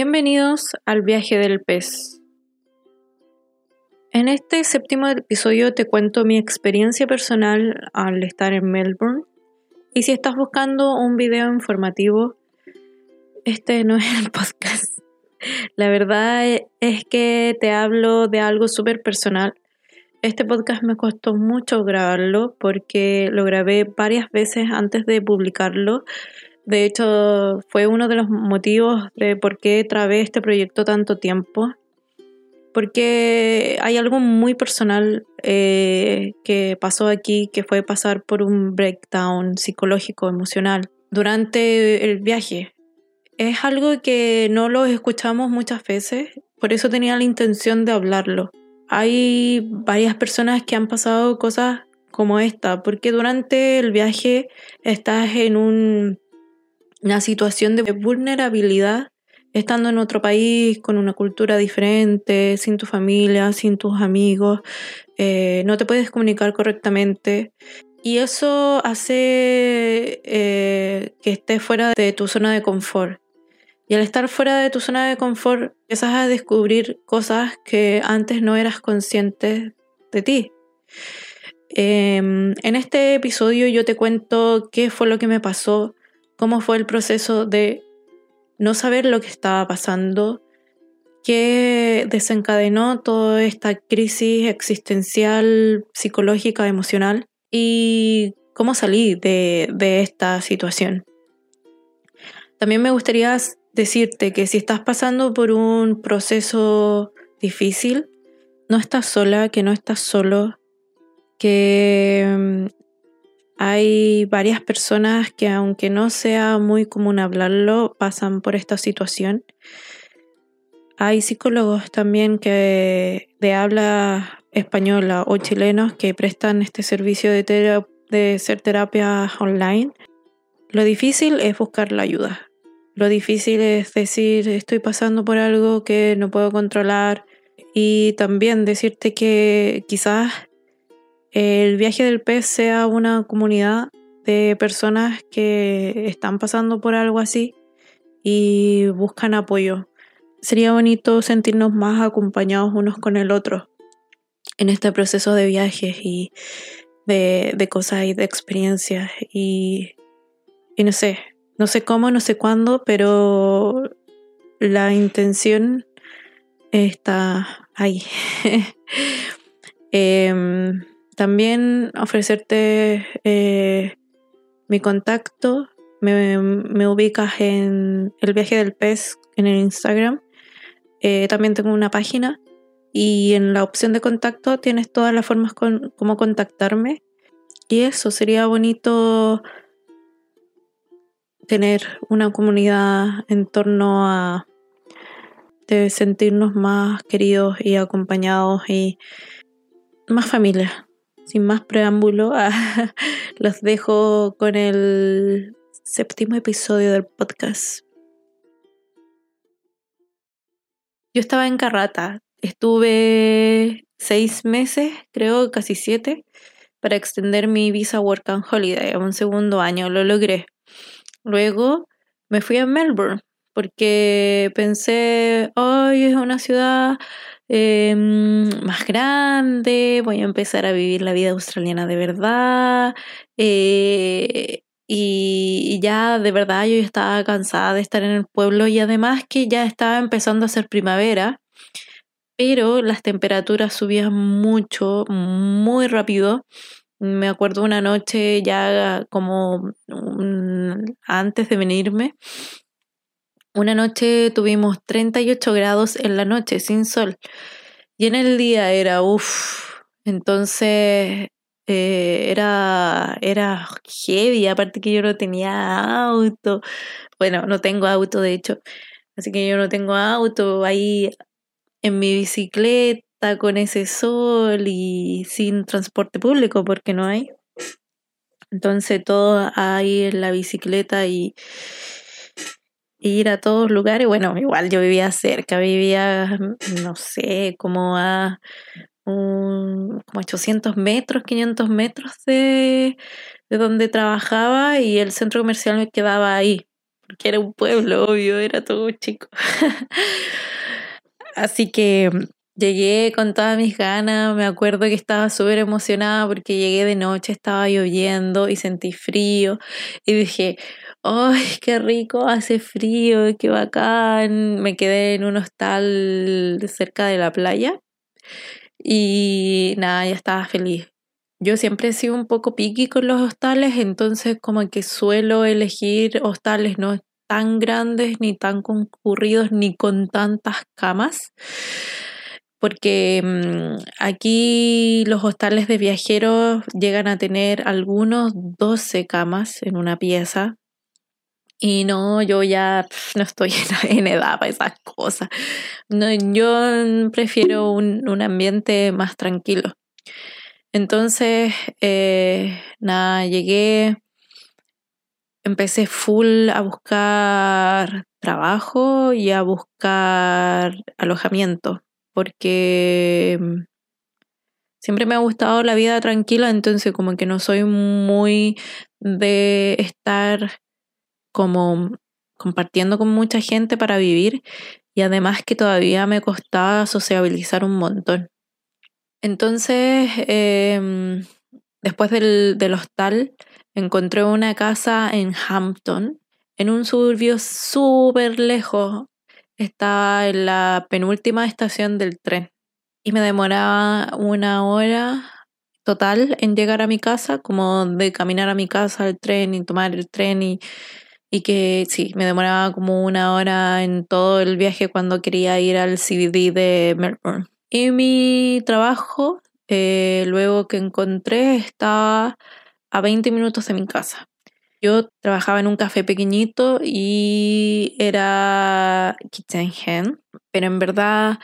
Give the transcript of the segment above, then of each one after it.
Bienvenidos al viaje del pez. En este séptimo episodio te cuento mi experiencia personal al estar en Melbourne. Y si estás buscando un video informativo, este no es el podcast. La verdad es que te hablo de algo súper personal. Este podcast me costó mucho grabarlo porque lo grabé varias veces antes de publicarlo de hecho, fue uno de los motivos de por qué trabé este proyecto tanto tiempo. Porque hay algo muy personal eh, que pasó aquí, que fue pasar por un breakdown psicológico, emocional, durante el viaje. Es algo que no lo escuchamos muchas veces, por eso tenía la intención de hablarlo. Hay varias personas que han pasado cosas como esta, porque durante el viaje estás en un una situación de vulnerabilidad estando en otro país, con una cultura diferente, sin tu familia, sin tus amigos, eh, no te puedes comunicar correctamente. Y eso hace eh, que estés fuera de tu zona de confort. Y al estar fuera de tu zona de confort, empiezas a descubrir cosas que antes no eras consciente de ti. Em, en este episodio yo te cuento qué fue lo que me pasó cómo fue el proceso de no saber lo que estaba pasando, qué desencadenó toda esta crisis existencial, psicológica, emocional y cómo salí de, de esta situación. También me gustaría decirte que si estás pasando por un proceso difícil, no estás sola, que no estás solo, que hay varias personas que aunque no sea muy común hablarlo, pasan por esta situación. Hay psicólogos también que de habla española o chilenos que prestan este servicio de, de ser terapia online. Lo difícil es buscar la ayuda. Lo difícil es decir, estoy pasando por algo que no puedo controlar y también decirte que quizás el viaje del pez sea una comunidad de personas que están pasando por algo así y buscan apoyo. Sería bonito sentirnos más acompañados unos con el otro en este proceso de viajes y de, cosas y de experiencias y, y no sé, no sé cómo, no sé cuándo, pero la intención está ahí. eh, también ofrecerte eh, mi contacto. Me, ubicas en el viaje del pez en el Instagram. Eh, también tengo una página y en la opción de contacto tienes todas las formas con, como contactarme. Y eso sería bonito tener una comunidad en torno a sentirnos más queridos y acompañados y más familia sin más preámbulo, los dejo con el séptimo episodio del podcast. Yo estaba en Carrata, estuve seis meses, creo casi siete, para extender mi visa Work and Holiday a un segundo año, lo logré. Luego me fui a Melbourne porque pensé, hoy es una ciudad Em, más grande, voy a empezar a vivir la vida australiana de verdad. Eh, y, ya de verdad yo estaba cansada de estar en el pueblo y además que ya estaba empezando a ser primavera, pero las temperaturas subían mucho, muy rápido. Me acuerdo una noche ya como antes de venirme, una noche tuvimos 38 grados en la noche, sin sol. Y en el día era uff. Entonces eh, era, era heavy, aparte que yo no tenía auto. Bueno, no tengo auto de hecho. Así que yo no tengo auto ahí en mi bicicleta con ese sol y sin transporte público porque no hay. Entonces todo ahí en la bicicleta y ir a todos lugares. Bueno, igual yo vivía cerca, vivía, no sé, como a como 800 metros, 500 metros de, de donde trabajaba y el centro comercial me quedaba ahí. porque era un pueblo, obvio, era todo chico. Así que llegué con todas mis ganas, me acuerdo que estaba súper emocionada porque llegué de noche, estaba lloviendo y sentí frío y dije, ¡ay, qué rico! Hace frío, qué bacán. Me quedé en un hostal cerca de la playa y nada, ya estaba feliz. Yo siempre he sido un poco piqui con los hostales, entonces como que suelo elegir hostales no tan grandes, ni tan concurridos, ni con tantas camas. Porque mm, aquí los hostales de viajeros llegan a tener algunos 12 camas en una pieza. Y no, yo ya no estoy en, edad para esas cosas. No, yo prefiero un, un ambiente más tranquilo. Entonces, eh, nada, llegué, empecé full a buscar trabajo y a buscar alojamiento, porque mm, siempre me ha gustado la vida tranquila, entonces como que no soy muy de estar como compartiendo con mucha gente para vivir y además que todavía me costaba sociabilizar un montón. Entonces, em, después del, del hostal, encontré una casa en Hampton, en un suburbio súper lejos. Estaba en la penúltima estación del tren y me demoraba una hora total en llegar a mi casa, como de caminar a mi casa al tren y tomar el tren y, y que sí, me demoraba como una hora en todo el viaje cuando quería ir al CBD de Melbourne. Y mi trabajo, eh, luego que encontré, estaba a 20 minutos de mi casa. Yo trabajaba en un café pequeñito y era kitchen hand, pero en verdad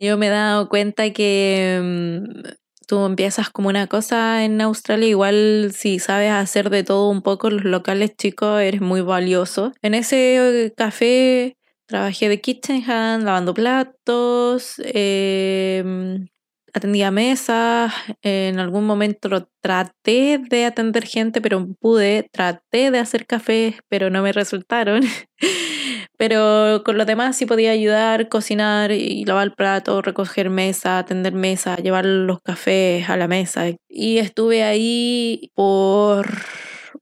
yo me he dado cuenta que mm, tú empiezas como una cosa en Australia, igual si sabes hacer de todo un poco, los locales chicos, eres muy valioso. En ese café Trabajé de kitchen hand, lavando platos, em, atendía mesas, en algún momento traté de atender gente, pero pude, traté de hacer café, pero no me resultaron. pero con lo demás sí podía ayudar, cocinar y lavar platos, recoger mesa, atender mesa, llevar los cafés a la mesa. Y estuve ahí por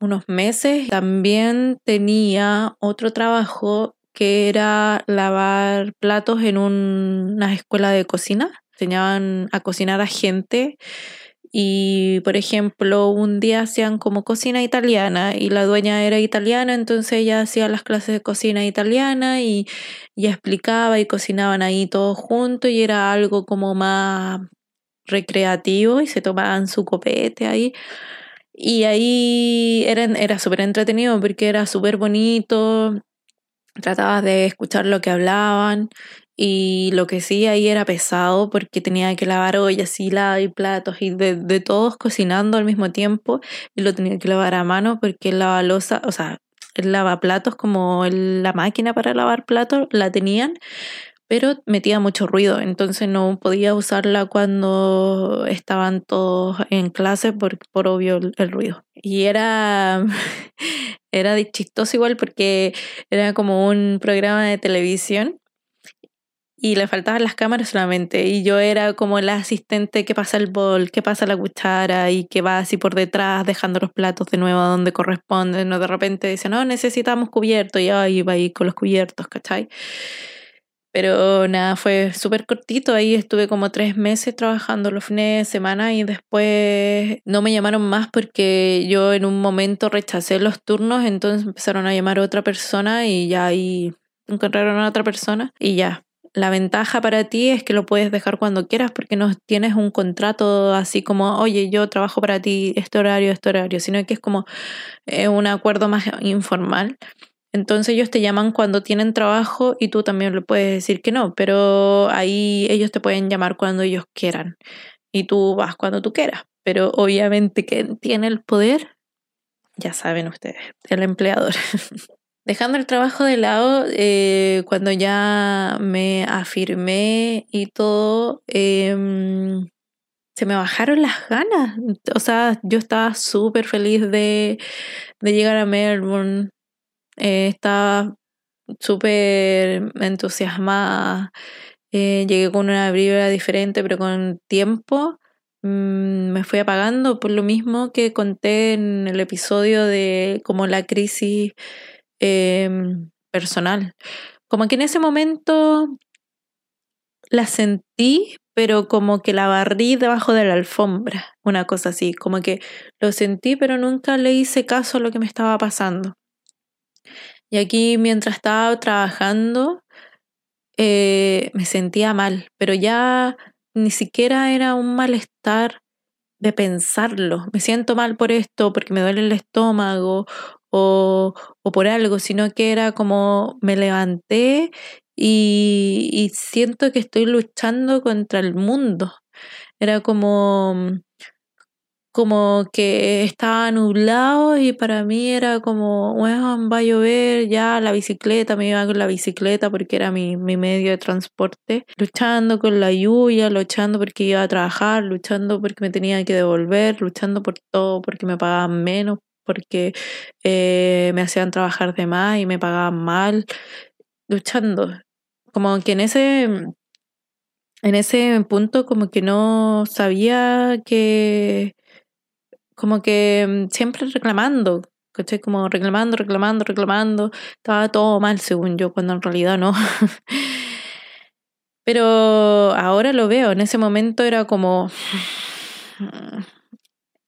unos meses. También tenía otro trabajo que era lavar platos en una escuela de cocina. Enseñaban a cocinar a gente y, por ejemplo, un día hacían como cocina italiana y la dueña era italiana, entonces ella hacía las clases de cocina italiana y, y explicaba y cocinaban ahí todos juntos y era algo como más recreativo y se tomaban su copete ahí. Y ahí era, era súper entretenido porque era súper bonito, trataba de escuchar lo que hablaban y lo que sí ahí era pesado porque tenía que lavar ollas y y platos y de, todos cocinando al mismo tiempo y lo tenía que lavar a mano porque el lavalosa, o sea, el lavaplatos como la máquina para lavar platos la tenían pero metía mucho ruido, entonces no podía usarla cuando estaban todos en clase por, por obvio el ruido. Y era, era chistoso igual porque era como un programa de televisión y le faltaban las cámaras solamente y yo era como la asistente que pasa el bol, que pasa la cuchara y que va así por detrás dejando los platos de nuevo a donde corresponden, no de repente dice, no, necesitamos cubiertos y ahí iba ahí con los cubiertos, ¿cachai? Pero nada, fue súper cortito. Ahí estuve como tres meses trabajando los fines de semana y después no me llamaron más porque yo en un momento rechacé los turnos, entonces empezaron a llamar a otra persona y ya ahí encontraron a otra persona y ya. La ventaja para ti es que lo puedes dejar cuando quieras porque no tienes un contrato así como, oye, yo trabajo para ti este horario, este horario, sino que es como eh, un acuerdo más informal. Entonces ellos te llaman cuando tienen trabajo y tú también le puedes decir que no, pero ahí ellos te pueden llamar cuando ellos quieran y tú vas cuando tú quieras. Pero obviamente quien tiene el poder, ya saben ustedes, el empleador. Dejando el trabajo de lado, eh, cuando ya me afirmé y todo, em, se me bajaron las ganas. O sea, yo estaba súper feliz de, de llegar a Melbourne, eh, estaba súper entusiasmada. Eh, llegué con una vibra diferente, pero con tiempo mm, me fui apagando por lo mismo que conté en el episodio de como la crisis em, personal. Como que en ese momento la sentí, pero como que la barrí debajo de la alfombra, una cosa así, como que lo sentí, pero nunca le hice caso a lo que me estaba pasando. Y aquí mientras estaba trabajando, eh, me sentía mal, pero ya ni siquiera era un malestar de pensarlo. Me siento mal por esto, porque me duele el estómago o, o por algo, sino que era como me levanté y, y siento que estoy luchando contra el mundo. Era como como que estaba nublado y para mí era como, bueno, va a llover, ya la bicicleta, me iba con la bicicleta porque era mi, mi medio de transporte, luchando con la lluvia, luchando porque iba a trabajar, luchando porque me tenía que devolver, luchando por todo, porque me pagaban menos, porque eh, me hacían trabajar de más y me pagaban mal, luchando. Como que en ese en ese punto como que no sabía que como que mm, siempre reclamando, ¿cachai? Como reclamando, reclamando, reclamando. Estaba todo mal, según yo, cuando en realidad no. Pero ahora lo veo, en ese momento era como...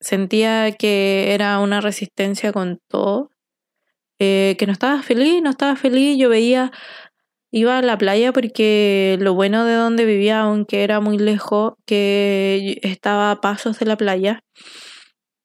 Sentía que era una resistencia con todo, eh, que no estaba feliz, no estaba feliz, yo veía, iba a la playa porque lo bueno de donde vivía, aunque era muy lejos, que estaba a pasos de la playa,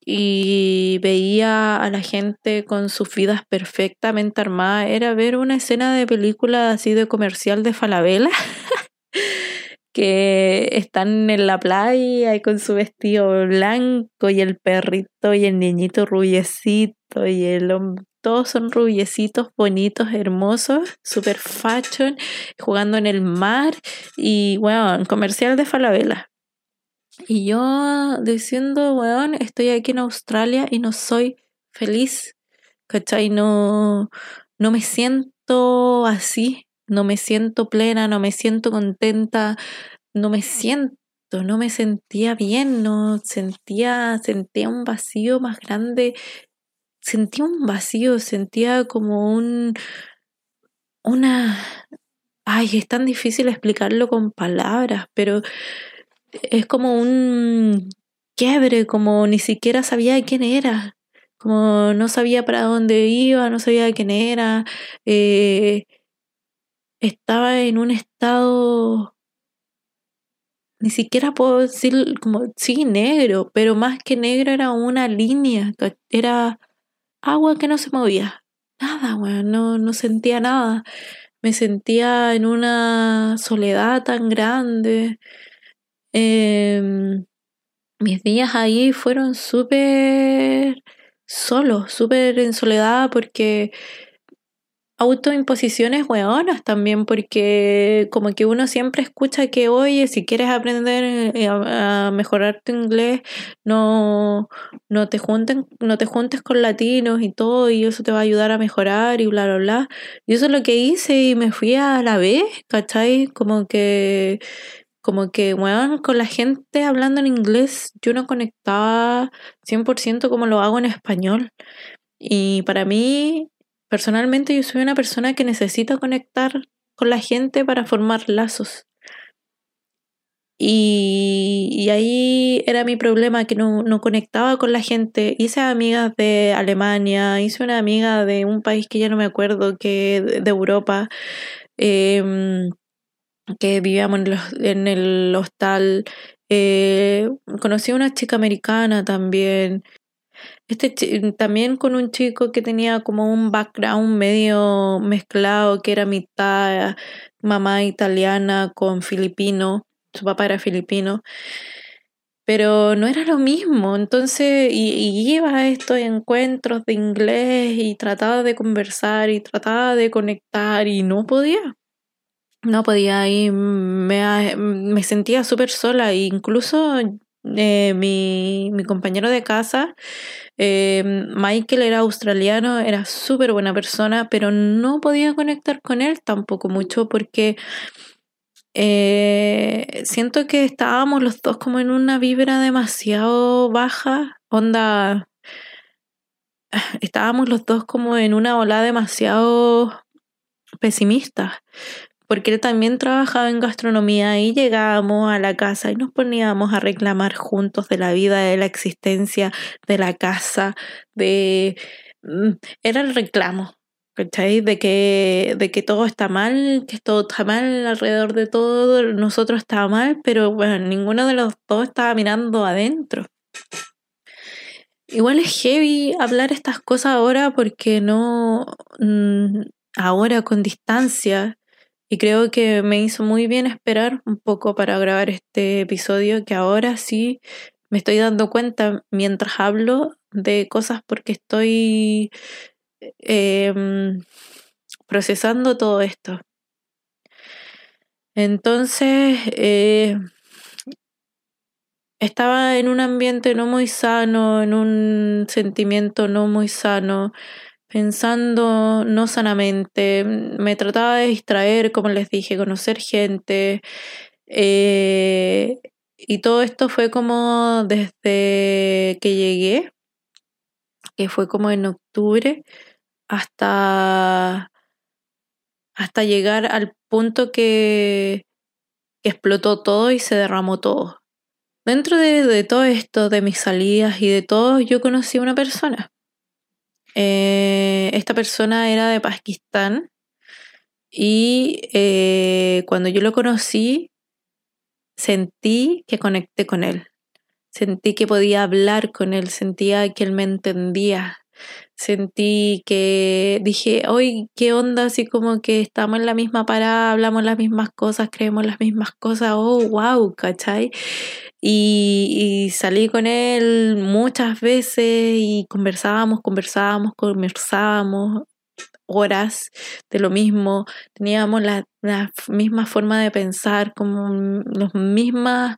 y veía a la gente con sus vidas perfectamente armadas. Era ver una escena de película así de comercial de Falabella. que están en la playa y con su vestido blanco y el perrito y el niñito rubiecito y el hombre. Todos son rubiecitos, bonitos, hermosos, super fashion, jugando en el mar y, bueno, comercial de Falabella. Y yo diciendo, weón, estoy aquí en Australia y no soy feliz, ¿cachai? No, no me siento así, no me siento plena, no me siento contenta, no me siento, no me sentía bien, no sentía, sentía un vacío más grande, sentía un vacío, sentía como un, una, ay, es tan difícil explicarlo con palabras, pero es como un quiebre, como ni siquiera sabía quién era, como no sabía para dónde iba, no sabía quién era, eh, estaba en un estado, ni siquiera puedo decir como, sí, negro, pero más que negro era una línea, era agua que no se movía, nada, bueno, no, no sentía nada, me sentía en una soledad tan grande. Em, mis días ahí fueron súper solos, súper en soledad porque autoimposiciones hueonas también, porque como que uno siempre escucha que, oye, si quieres aprender eh, a, mejorar tu inglés, no, no, te junten, no te juntes con latinos y todo, y eso te va a ayudar a mejorar y bla, bla, bla. Y eso es lo que hice y me fui a la vez, ¿cachai? Como que como que, bueno, con la gente hablando en inglés yo no conectaba 100% como lo hago en español. Y para mí, personalmente, yo soy una persona que necesita conectar con la gente para formar lazos. Y, ahí era mi problema, que no, conectaba con la gente. Hice amigas de Alemania, hice una amiga de un país que ya no me acuerdo, que de, Europa. Em, que vivíamos en, el hostal. Eh, conocí a una chica americana también. Este también con un chico que tenía como un background medio mezclado, que era mitad mamá italiana con filipino, su papá era filipino, pero no era lo mismo. Entonces, y, y iba a estos encuentros de inglés y trataba de conversar y trataba de conectar y no podía no podía ir, me, me sentía súper sola. E incluso eh, mi, mi, compañero de casa, eh, Michael era australiano, era súper buena persona, pero no podía conectar con él tampoco mucho porque eh, siento que estábamos los dos como en una vibra demasiado baja, onda, estábamos los dos como en una ola demasiado pesimista porque él también trabajaba en gastronomía y llegábamos a la casa y nos poníamos a reclamar juntos de la vida, de la existencia, de la casa, de... Mm, era el reclamo, ¿cachai? De que, de que todo está mal, que todo está mal alrededor de todo, nosotros estaba mal, pero bueno, ninguno de los dos estaba mirando adentro. Igual es heavy hablar estas cosas ahora porque no, mm, ahora con distancia, y creo que me hizo muy bien esperar un poco para grabar este episodio, que ahora sí me estoy dando cuenta mientras hablo de cosas porque estoy em, procesando todo esto. Entonces, eh, estaba en un ambiente no muy sano, en un sentimiento no muy sano pensando no sanamente, me trataba de distraer, como les dije, conocer gente. Eh, y todo esto fue como desde que llegué, que fue como en octubre, hasta, hasta llegar al punto que, explotó todo y se derramó todo. Dentro de, de todo esto, de mis salidas y de todo, yo conocí a una persona eh, esta persona era de Pakistán y eh, cuando yo lo conocí, sentí que conecté con él. Sentí que podía hablar con él, sentía que él me entendía. Sentí que dije, hoy, ¿qué onda? Así como que estamos en la misma parada, hablamos las mismas cosas, creemos las mismas cosas. Oh, wow, ¿cachai? Y, salí con él muchas veces y conversábamos, conversábamos, conversábamos horas de lo mismo, teníamos la, misma forma de pensar, como las mismas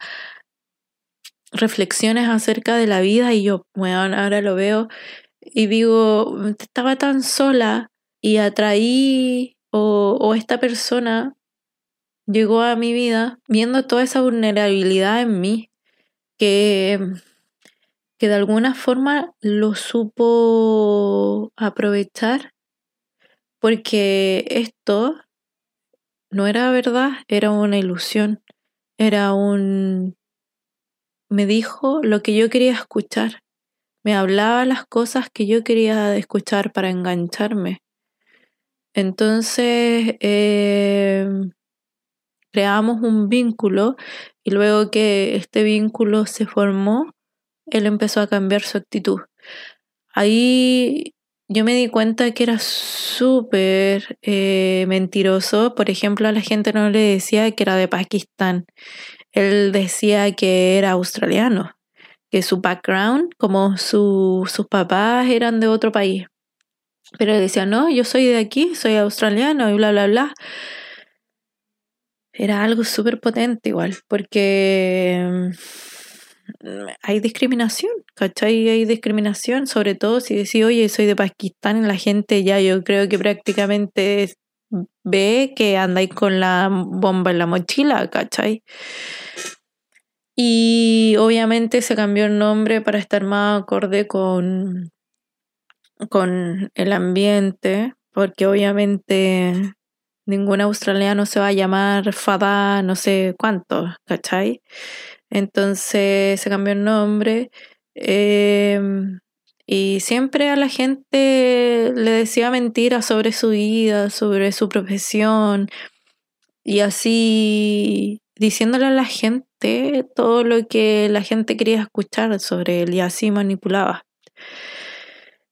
reflexiones acerca de la vida y yo, bueno, ahora lo veo y digo, estaba tan sola y atraí o, o esta persona llegó a mi vida viendo toda esa vulnerabilidad en mí que, que de alguna forma lo supo aprovechar porque esto no era verdad, era una ilusión, era un... me dijo lo que yo quería escuchar, me hablaba las cosas que yo quería escuchar para engancharme. Entonces, eh, creamos un vínculo y luego que este vínculo se formó, él empezó a cambiar su actitud. Ahí yo me di cuenta que era súper eh, mentiroso. Por ejemplo, a la gente no le decía que era de Pakistán. Él decía que era australiano, que su background, como sus papás eran de otro país. Pero decía, no, yo soy de aquí, soy australiano y bla, bla, bla era algo súper potente igual, porque mm, hay discriminación, ¿cachai? Hay discriminación, sobre todo si decís, oye, soy de Pakistán, la gente ya yo creo que prácticamente ve que andáis con la bomba en la mochila, ¿cachai? Y obviamente se cambió el nombre para estar más acorde con, con el ambiente, porque obviamente ningún australiano se va a llamar Fada no sé cuánto, ¿cachai? Entonces se cambió el nombre. Em, y siempre a la gente le decía mentiras sobre su vida, sobre su profesión. Y así diciéndole a la gente todo lo que la gente quería escuchar sobre él y así manipulaba.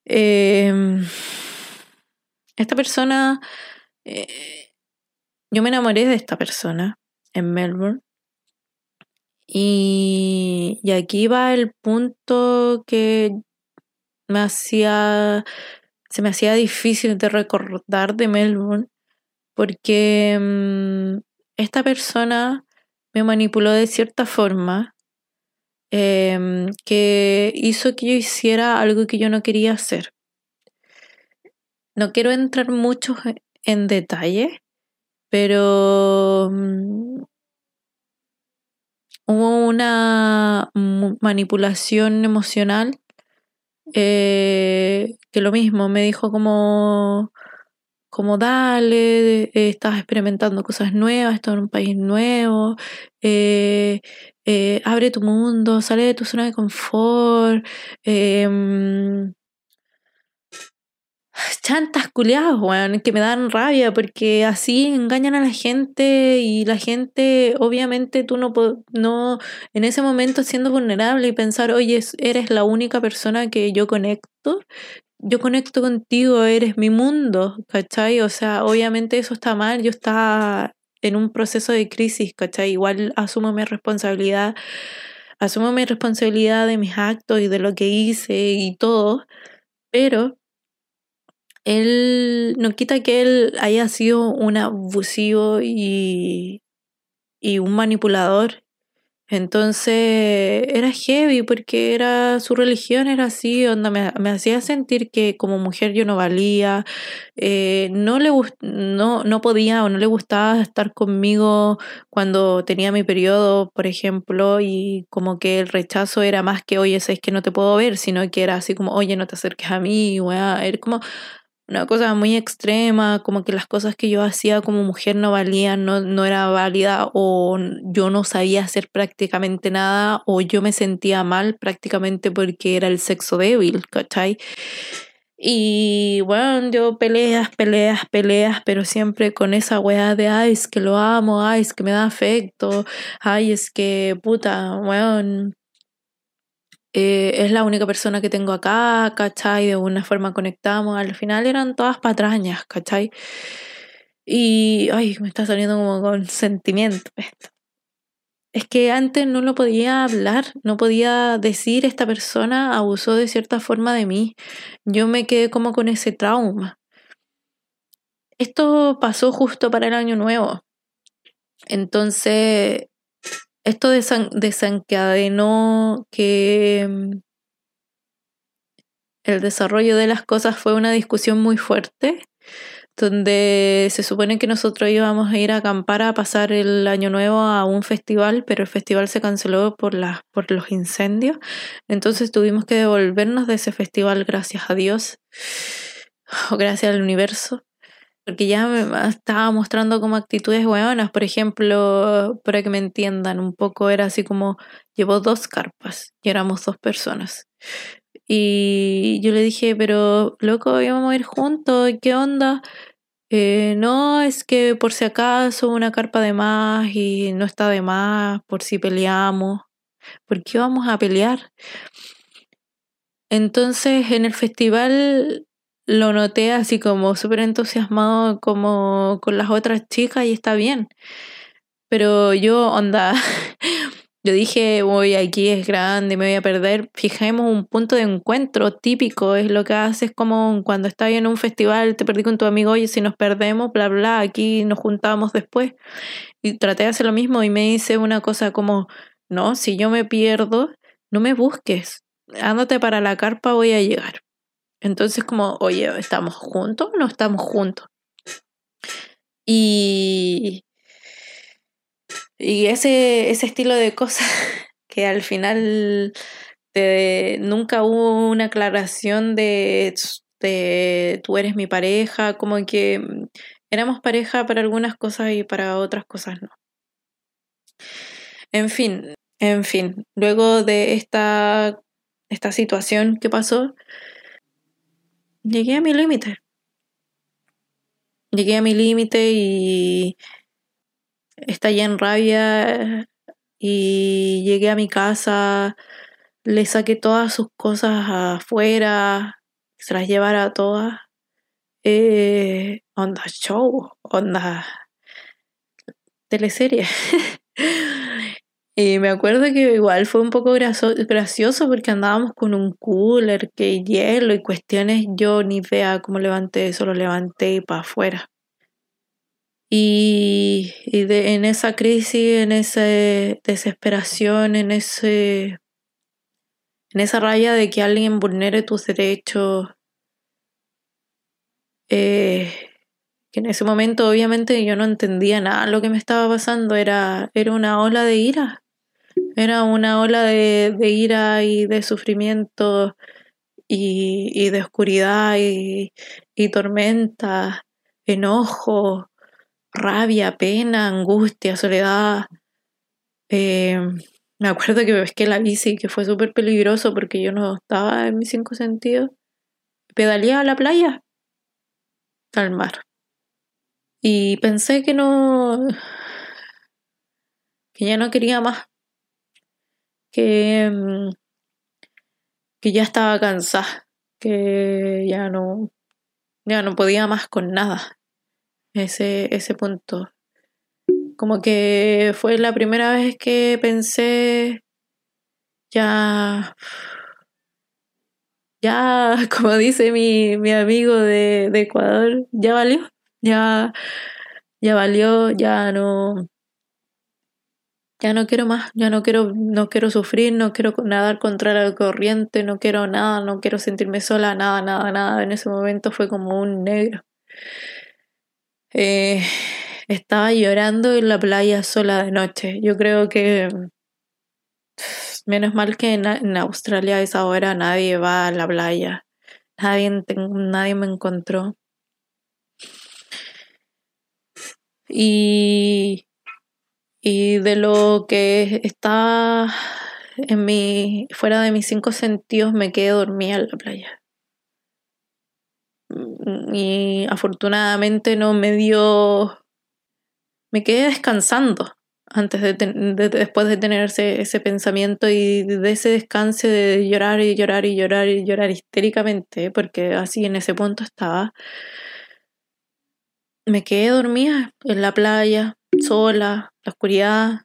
Em, esta persona eh, yo me enamoré de esta persona en Melbourne. Y, y aquí va el punto que me hacía, se me hacía difícil de recordar de Melbourne, porque mm, esta persona me manipuló de cierta forma em, que hizo que yo hiciera algo que yo no quería hacer. No quiero entrar mucho en detalle, pero mm, hubo una manipulación emocional eh, que lo mismo me dijo como como dale, eh, estás experimentando cosas nuevas, estás en un país nuevo, eh, abre tu mundo, sale de tu zona de confort, em, chantas culiadas, weón, que me dan rabia porque así engañan a la gente y la gente, obviamente tú no, no, en ese momento siendo vulnerable y pensar, oye, eres la única persona que yo conecto, yo conecto contigo, eres mi mundo, ¿cachai? O sea, obviamente eso está mal, yo estaba en un proceso de crisis, ¿cachai? Igual asumo mi responsabilidad, asumo mi responsabilidad de mis actos y de lo que hice y todo, pero él no quita que él haya sido un abusivo y, y un manipulador. Entonces era heavy porque era su religión era así, onda, me, me hacía sentir que como mujer yo no valía, eh, no le no, no podía o no le gustaba estar conmigo cuando tenía mi periodo, por ejemplo, y como que el rechazo era más que oye, es que no te puedo ver, sino que era así como oye, no te acerques a mí, weá, era como una cosa muy extrema, como que las cosas que yo hacía como mujer no valían, no, no era válida o yo no sabía hacer prácticamente nada o yo me sentía mal prácticamente porque era el sexo débil, ¿cachai? Y bueno, yo peleas, peleas, peleas, pero siempre con esa weá de, ay, es que lo amo, ay, es que me da afecto, ay, es que puta, weón, eh, es la única persona que tengo acá, ¿cachai? De alguna forma conectamos. Al final eran todas patrañas, ¿cachai? Y, ay, me está saliendo como con sentimiento esto. Es que antes no lo podía hablar, no podía decir esta persona abusó de cierta forma de mí. Yo me quedé como con ese trauma. Esto pasó justo para el año nuevo. Entonces, esto desencadenó que mm, el desarrollo de las cosas fue una discusión muy fuerte, donde se supone que nosotros íbamos a ir a acampar a pasar el año nuevo a un festival, pero el festival se canceló por, por los incendios, entonces tuvimos que devolvernos de ese festival gracias a Dios o gracias al universo porque ya me estaba mostrando como actitudes hueonas. Por ejemplo, para que me entiendan un poco, era así como, llevó dos carpas y éramos dos personas. Y yo le dije, pero loco, íbamos a ir juntos, ¿qué onda? Eh, no, es que por si acaso una carpa de más y no está de más, por si peleamos. ¿Por qué vamos a pelear? Entonces en el festival lo noté así como súper entusiasmado como con las otras chicas y está bien. Pero yo, onda, yo dije, voy aquí es grande, me voy a perder. Fijemos un punto de encuentro típico, es lo que haces como cuando estás en un festival, te perdí con tu amigo, oye, si nos perdemos, bla, bla, aquí nos juntamos después. Y traté de hacer lo mismo y me dice una cosa como, no, si yo me pierdo, no me busques, ándate para la carpa, voy a llegar. Entonces como, oye, ¿estamos juntos o no estamos juntos? Y, y ese, ese estilo de cosas que al final nunca hubo una aclaración de, de tú eres mi pareja, como que éramos pareja para algunas cosas y para otras cosas no. En fin, en fin, luego de esta, esta situación que pasó, llegué a mi límite. Llegué a mi límite y estallé en rabia y llegué a mi casa, le saqué todas sus cosas afuera, se las llevara todas. Eh, onda show, onda teleserie. Y me acuerdo que igual fue un poco gracioso porque andábamos con un cooler, que hielo y cuestiones. Yo ni vea cómo levanté eso, lo levanté para afuera. Y, y de, en esa crisis, en esa desesperación, en ese en esa raya de que alguien vulnere tus derechos, eh, que en ese momento obviamente yo no entendía nada lo que me estaba pasando, era, era una ola de ira, era una ola de, ira y de sufrimiento y, de oscuridad y, tormenta, enojo, rabia, pena, angustia, soledad. Eh, me acuerdo que me pesqué la bici, que fue súper peligroso porque yo no estaba en mis cinco sentidos. Pedaleé a la playa, al mar. Y pensé que no. que ya no quería más. Que. Mm, que ya estaba cansada. Que ya no. ya no podía más con nada. Ese, ese punto. Como que fue la primera vez que pensé. ya ya, como dice mi, mi amigo de, de, Ecuador, ya valió, ya, ya valió, ya no, ya no quiero más, ya no quiero, no quiero sufrir, no quiero nadar contra la corriente, no quiero nada, no quiero sentirme sola, nada, nada, nada. En ese momento fue como un negro. Eh, estaba llorando en la playa sola de noche. Yo creo que Menos mal que en, Australia a esa hora nadie va a la playa. Nadie, nadie me encontró. Y, y de lo que está en mi, fuera de mis cinco sentidos, me quedé dormida en la playa. Y afortunadamente no me dio. Me quedé descansando antes de, después de tener ese, pensamiento y de ese descanso de llorar y llorar y llorar y llorar histéricamente, porque así en ese punto estaba, me quedé dormida en la playa, sola, oscuridad,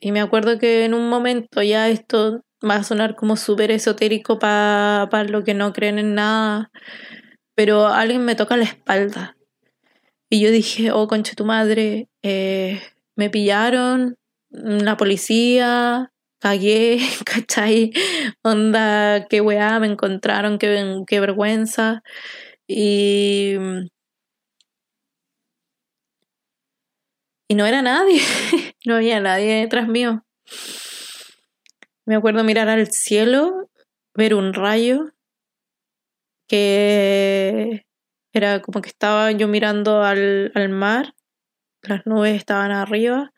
y me acuerdo que en un momento ya esto va a sonar como súper esotérico para pa los que no creen en nada, pero alguien me toca la espalda. Y yo dije, oh, concha tu madre, eh, me pillaron, la policía, cagué, ¿cachai? Onda, qué weá, me encontraron, qué, qué vergüenza. Y. Y no era nadie, no había nadie detrás mío. Me acuerdo mirar al cielo, ver un rayo que era como que estaba yo mirando al, al mar las nubes estaban arriba,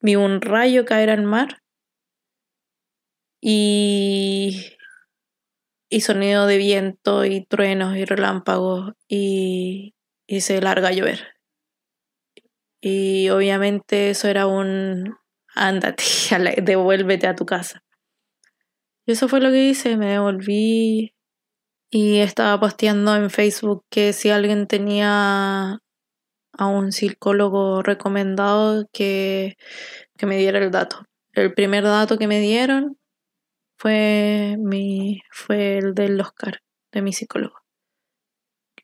vi un rayo caer al mar y, y sonido de viento y truenos y relámpagos y, y se larga a llover. Y obviamente eso era un ándate, devuélvete a tu casa. Y eso fue lo que hice, me devolví y estaba posteando en Facebook que si alguien tenía a un psicólogo recomendado que, que me diera el dato. El primer dato que me dieron fue, mi, fue el del Oscar, de mi psicólogo.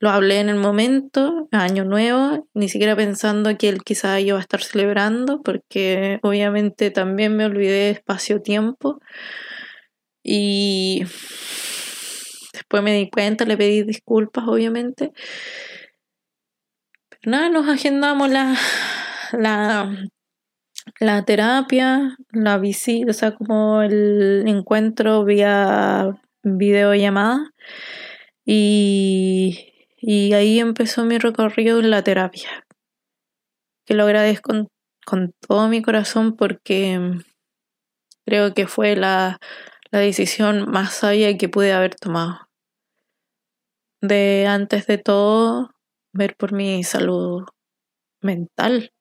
Lo hablé en el momento, año nuevo, ni siquiera pensando que él quizá iba a estar celebrando, porque obviamente también me olvidé espacio-tiempo. Y después me di cuenta, le pedí disculpas, obviamente nada, nos agendamos la, la, la terapia, la visita, o sea, como el encuentro vía videollamada. Y, y ahí empezó mi recorrido en la terapia. Que lo agradezco con, todo mi corazón porque creo que fue la, la decisión más sabia que pude haber tomado. De antes de todo, ver por mi salud mental,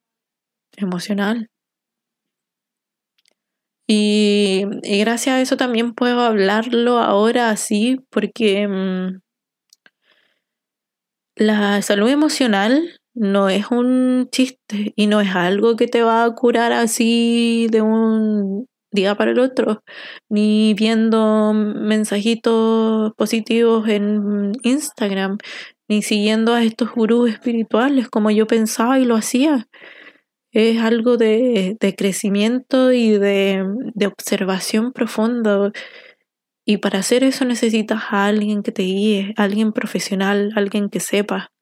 emocional. Y, gracias a eso también puedo hablarlo ahora así porque mm, la salud emocional no es un chiste y no es algo que te va a curar así de un día para el otro, ni viendo mensajitos positivos en Instagram, ni siguiendo a estos gurús espirituales como yo pensaba y lo hacía. Es algo de, crecimiento y de, observación profunda Y para hacer eso necesitas a alguien que te guíe, alguien profesional, alguien que sepa,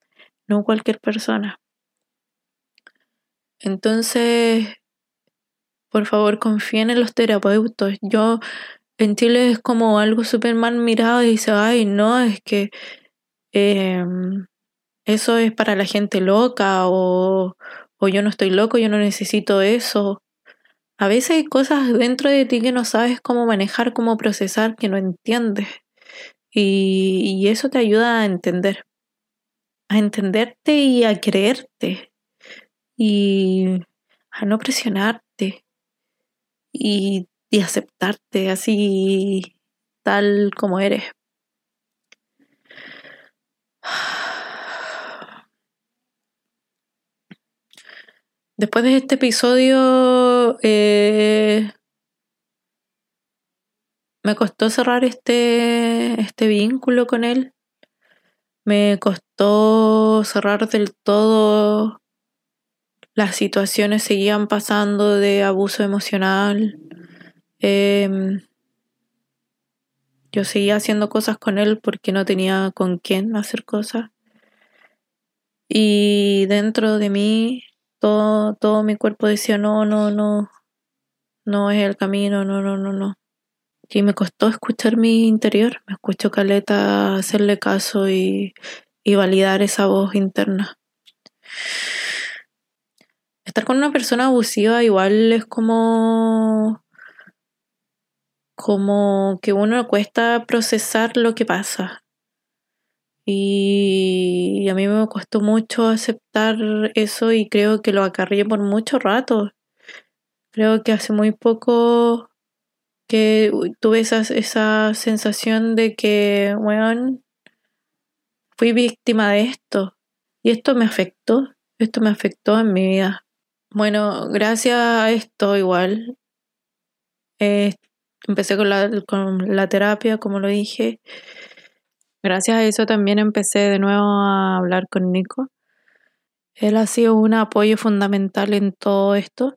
no cualquier persona. Entonces, por favor, confíen en los terapeutas. Yo en Chile es como algo súper mal mirado y dice, ay, no, es que em, eso es para la gente loca o, o yo no estoy loco, yo no necesito eso. A veces hay cosas dentro de ti que no sabes cómo manejar, cómo procesar, que no entiendes. Y, eso te ayuda a entender, a entenderte y a creerte y a no presionarte y, y aceptarte así tal como eres. Después de este episodio, eh, me costó cerrar este, este vínculo con él. Me costó cerrar del todo. Las situaciones seguían pasando de abuso emocional. Em, yo seguía haciendo cosas con él porque no tenía con quién hacer cosas. Y dentro de mí todo, todo mi cuerpo decía, no, no, no, no es el camino, no, no, no, no. Y me costó escuchar mi interior, me escuchó Caleta hacerle caso y, y validar esa voz interna. Estar con una persona abusiva igual es como como que uno cuesta procesar lo que pasa. Y a mí me costó mucho aceptar eso y creo que lo acarrié por mucho rato. Creo que hace muy poco que tuve esa, esa sensación de que, bueno, fui víctima de esto. Y esto me afectó, esto me afectó en mi vida. Bueno, gracias a esto igual, eh, empecé con la, con la terapia, como lo dije, Gracias a eso también empecé de nuevo a hablar con Nico. Él ha sido un apoyo fundamental en todo esto.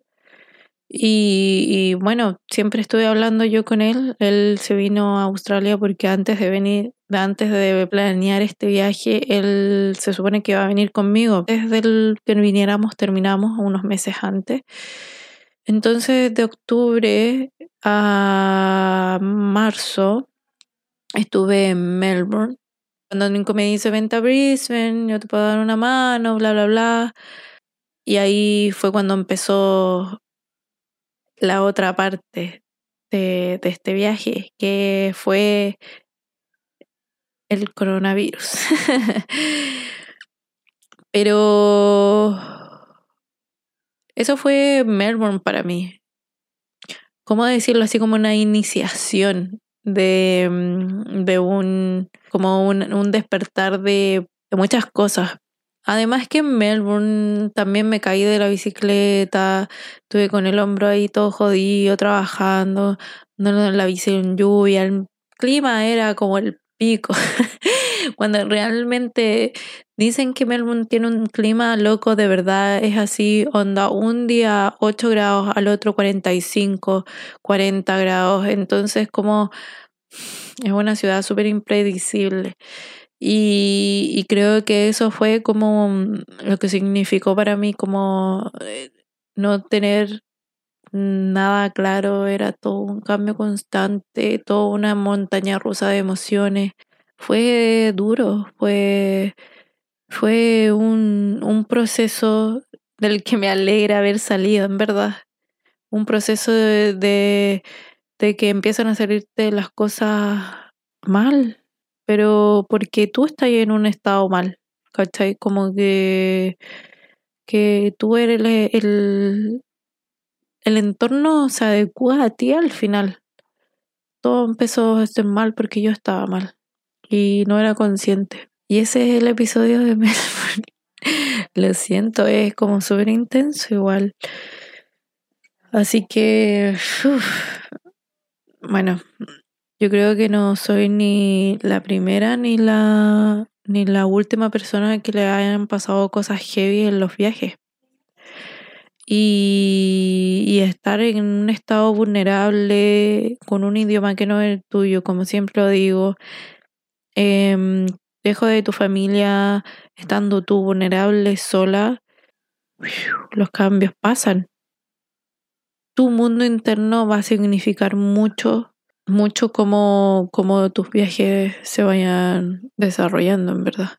Y, bueno, siempre estuve hablando yo con él. Él se vino a Australia porque antes de venir, antes de planear este viaje, él se supone que iba a venir conmigo. Desde el que viniéramos terminamos unos meses antes. Entonces, de octubre a marzo, estuve en Melbourne cuando Nico me dice, vente a Brisbane, yo te puedo dar una mano, bla, bla, bla. Y ahí fue cuando empezó la otra parte de, de este viaje, que fue el coronavirus. Pero eso fue Melbourne para mí. ¿Cómo decirlo así como una iniciación de, mm, de un como un, un despertar de, muchas cosas. Además que en Melbourne también me caí de la bicicleta, estuve con el hombro ahí todo jodido, trabajando, no la bici en lluvia, el clima era como el pico. Cuando realmente dicen que Melbourne tiene un clima loco, de verdad es así, onda, un día 8 grados, al otro 45, 40 grados, entonces como es una ciudad súper impredecible. Y, y, creo que eso fue como lo que significó para mí como eh, no tener nada claro, era todo un cambio constante, toda una montaña rusa de emociones. Fue duro, fue, fue un, un proceso del que me alegra haber salido, en verdad. Un proceso de, de que empiezan a salirte las cosas mal, pero porque tú estás en un estado mal, ¿cachai? Como que, que tú eres el, el, entorno se adecua a ti al final. Todo empezó a ser mal porque yo estaba mal y no era consciente. Y ese es el episodio de Melbourne. Lo siento, es como súper intenso igual. Así que, bueno, yo creo que no soy ni la primera ni la ni la última persona que le hayan pasado cosas heavy en los viajes. y, estar en un estado vulnerable con un idioma que no es el tuyo, como siempre lo digo, eh, lejos de tu familia, estando tú vulnerable, sola, los cambios pasan. Tu mundo interno va a significar mucho, mucho como, como tus viajes se vayan desarrollando, en verdad.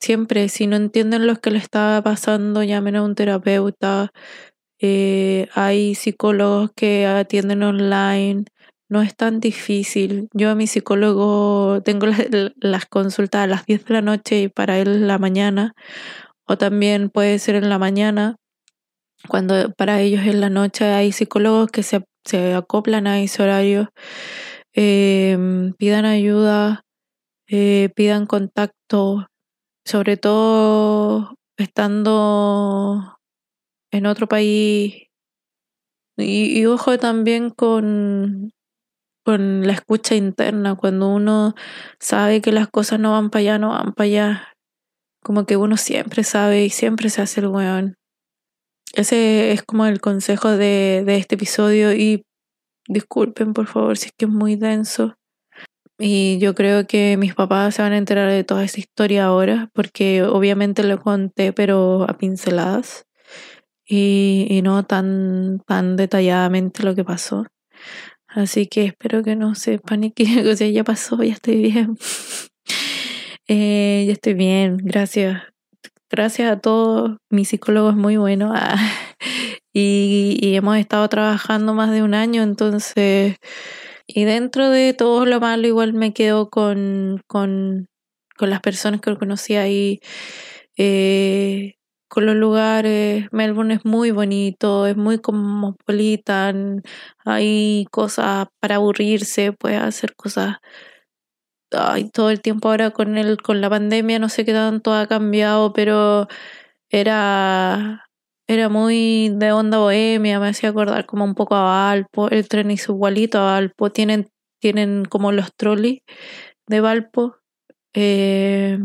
Siempre, si no entienden lo que le está pasando, llamen a un terapeuta, eh, hay psicólogos que atienden online, no es tan difícil. Yo a mi psicólogo tengo las, consultas a las 10 de la noche y para él la mañana, o también puede ser en la mañana, cuando para ellos en la noche hay psicólogos que se, acoplan a ese horario, em, pidan ayuda, eh, pidan contacto, sobre todo estando en otro país. Y, ojo también con, con la escucha interna, cuando uno sabe que las cosas no van para allá, no van para allá. Como que uno siempre sabe y siempre se hace el weón. Ese es como el consejo de, de este episodio y disculpen por favor si es que es muy denso. Y yo creo que mis papás se van a enterar de toda esta historia ahora, porque obviamente lo conté, pero a pinceladas y, no tan, tan detalladamente lo que pasó. Así que espero que no se paniquen, o sea, ya pasó, ya estoy bien. eh, ya estoy bien, gracias. Gracias a todos, mi psicólogo es muy bueno ah, y, hemos estado trabajando más de un año, entonces, y dentro de todo lo malo igual me quedo con, con, con las personas que conocí ahí. Eh, con los lugares. Melbourne es muy bonito, es muy cosmopolitan, hay cosas para aburrirse, puedes hacer cosas. Ay, todo el tiempo ahora con el, con la pandemia no sé qué tanto ha cambiado, pero era era muy de onda bohemia, me hacía acordar como un poco a Valpo, el tren hizo igualito a Valpo, tienen, tienen como los trolleys de Valpo, eh,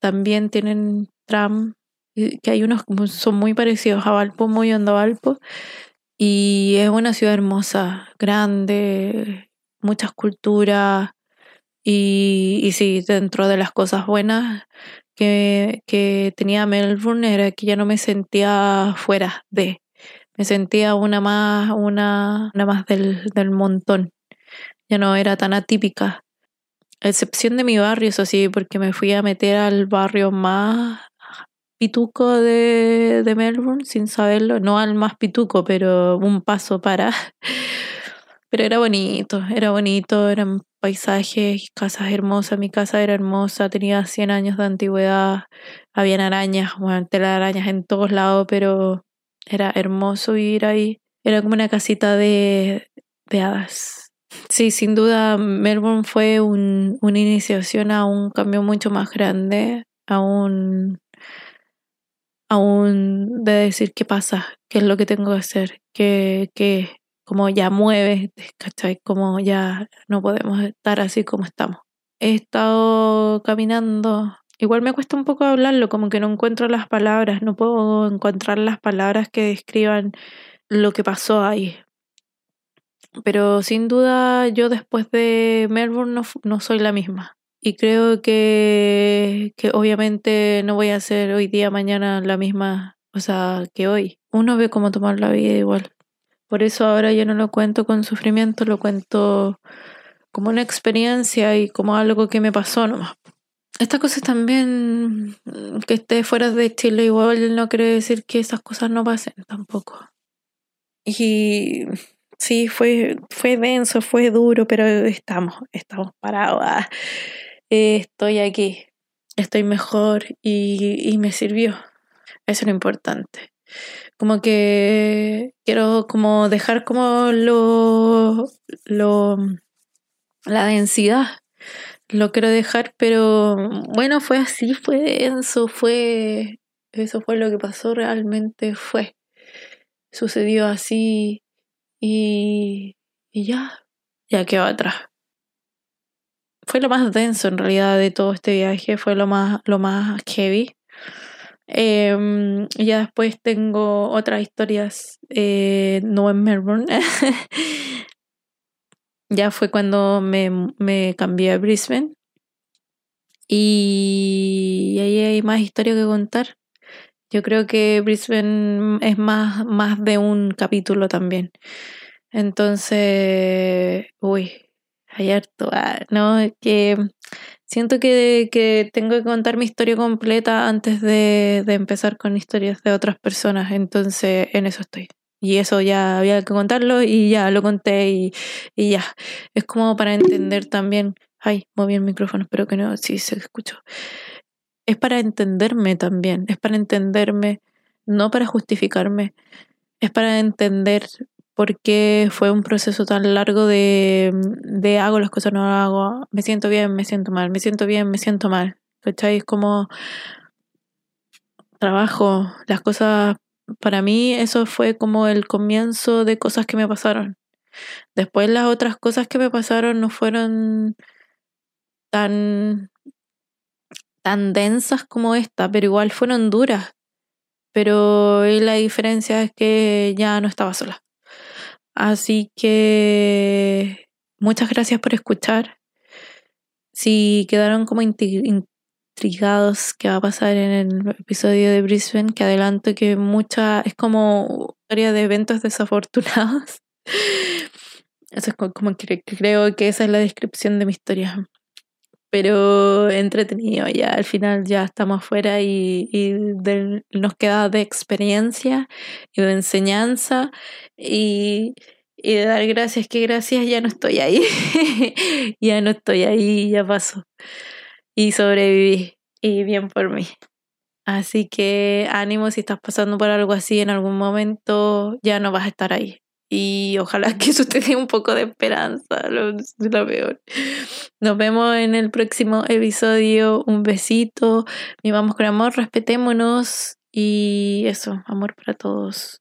también tienen tram que hay unos son muy parecidos a Valpo, muy onda Valpo, y es una ciudad hermosa, grande, muchas culturas, y, y sí, dentro de las cosas buenas que, que tenía Melbourne era que ya no me sentía fuera de, me sentía una más, una, una más del, del montón, ya no era tan atípica. A excepción de mi barrio, eso sí, porque me fui a meter al barrio más pituco de, de Melbourne sin saberlo, no al más pituco, pero un paso para. Pero era bonito, era bonito, eran paisajes, casas hermosas, mi casa era hermosa, tenía 100 años de antigüedad, habían arañas, bueno, telarañas en todos lados, pero era hermoso vivir ahí, era como una casita de, de hadas. Sí, sin duda Melbourne fue un, una iniciación a un cambio mucho más grande, a un aún de decir qué pasa, qué es lo que tengo que hacer, que, que como ya mueve, ¿cachai? Como ya no podemos estar así como estamos. He estado caminando, igual me cuesta un poco hablarlo, como que no encuentro las palabras, no puedo encontrar las palabras que describan lo que pasó ahí. Pero sin duda yo después de Melbourne no, no soy la misma. Y creo que, que obviamente no voy a ser hoy día, mañana la misma, o sea, que hoy. Uno ve cómo tomar la vida igual. Por eso ahora yo no lo cuento con sufrimiento, lo cuento como una experiencia y como algo que me pasó nomás. Estas cosas también, que esté fuera de Chile igual no quiere decir que esas cosas no pasen tampoco. Y sí, fue, fue denso, fue duro, pero estamos, estamos parados. Ah estoy aquí, estoy mejor y, me sirvió. Eso es lo importante. Como que quiero como dejar como lo, lo la densidad. Lo quiero dejar, pero bueno, fue así, fue denso, fue eso fue lo que pasó realmente fue. Sucedió así y, y ya, ya quedó atrás fue lo más denso en realidad de todo este viaje, fue lo más, lo más heavy. Em, ya después tengo otras historias, eh, no en Melbourne. ya fue cuando me, me cambié a Brisbane. Y ahí hay más historia que contar. Yo creo que Brisbane es más, más de un capítulo también. Entonces, uy, hay harto, ah, ¿no? Que siento que, que, tengo que contar mi historia completa antes de, de, empezar con historias de otras personas. Entonces, en eso estoy. Y eso ya había que contarlo y ya lo conté y, y ya. Es como para entender también. Ay, moví el micrófono, espero que no, sí se escuchó es para entenderme también, es para entenderme, no para justificarme, es para entender por qué fue un proceso tan largo de, de hago las cosas, no hago, me siento bien, me siento mal, me siento bien, me siento mal. ¿Cachai? Es como trabajo, las cosas, para mí eso fue como el comienzo de cosas que me pasaron. Después las otras cosas que me pasaron no fueron tan tan densas como esta, pero igual fueron duras. Pero la diferencia es que ya no estaba sola. Así que muchas gracias por escuchar. Si quedaron como intrigados qué va a pasar en el episodio de Brisbane, que adelanto que mucha es como historia de eventos desafortunados. Eso es como creo que esa es la descripción de mi historia pero entretenido ya al final ya estamos afuera y, nos queda de experiencia y de enseñanza y, y, de dar gracias que gracias ya no estoy ahí ya no estoy ahí ya pasó. Y sobreviví y bien por mí. Así que ánimo si estás pasando por algo así en algún momento ya no vas a estar ahí y ojalá que eso te un poco de esperanza, lo, lo peor. Nos vemos en el próximo episodio. Un besito. Vivamos con amor, respetémonos y eso, amor para todos.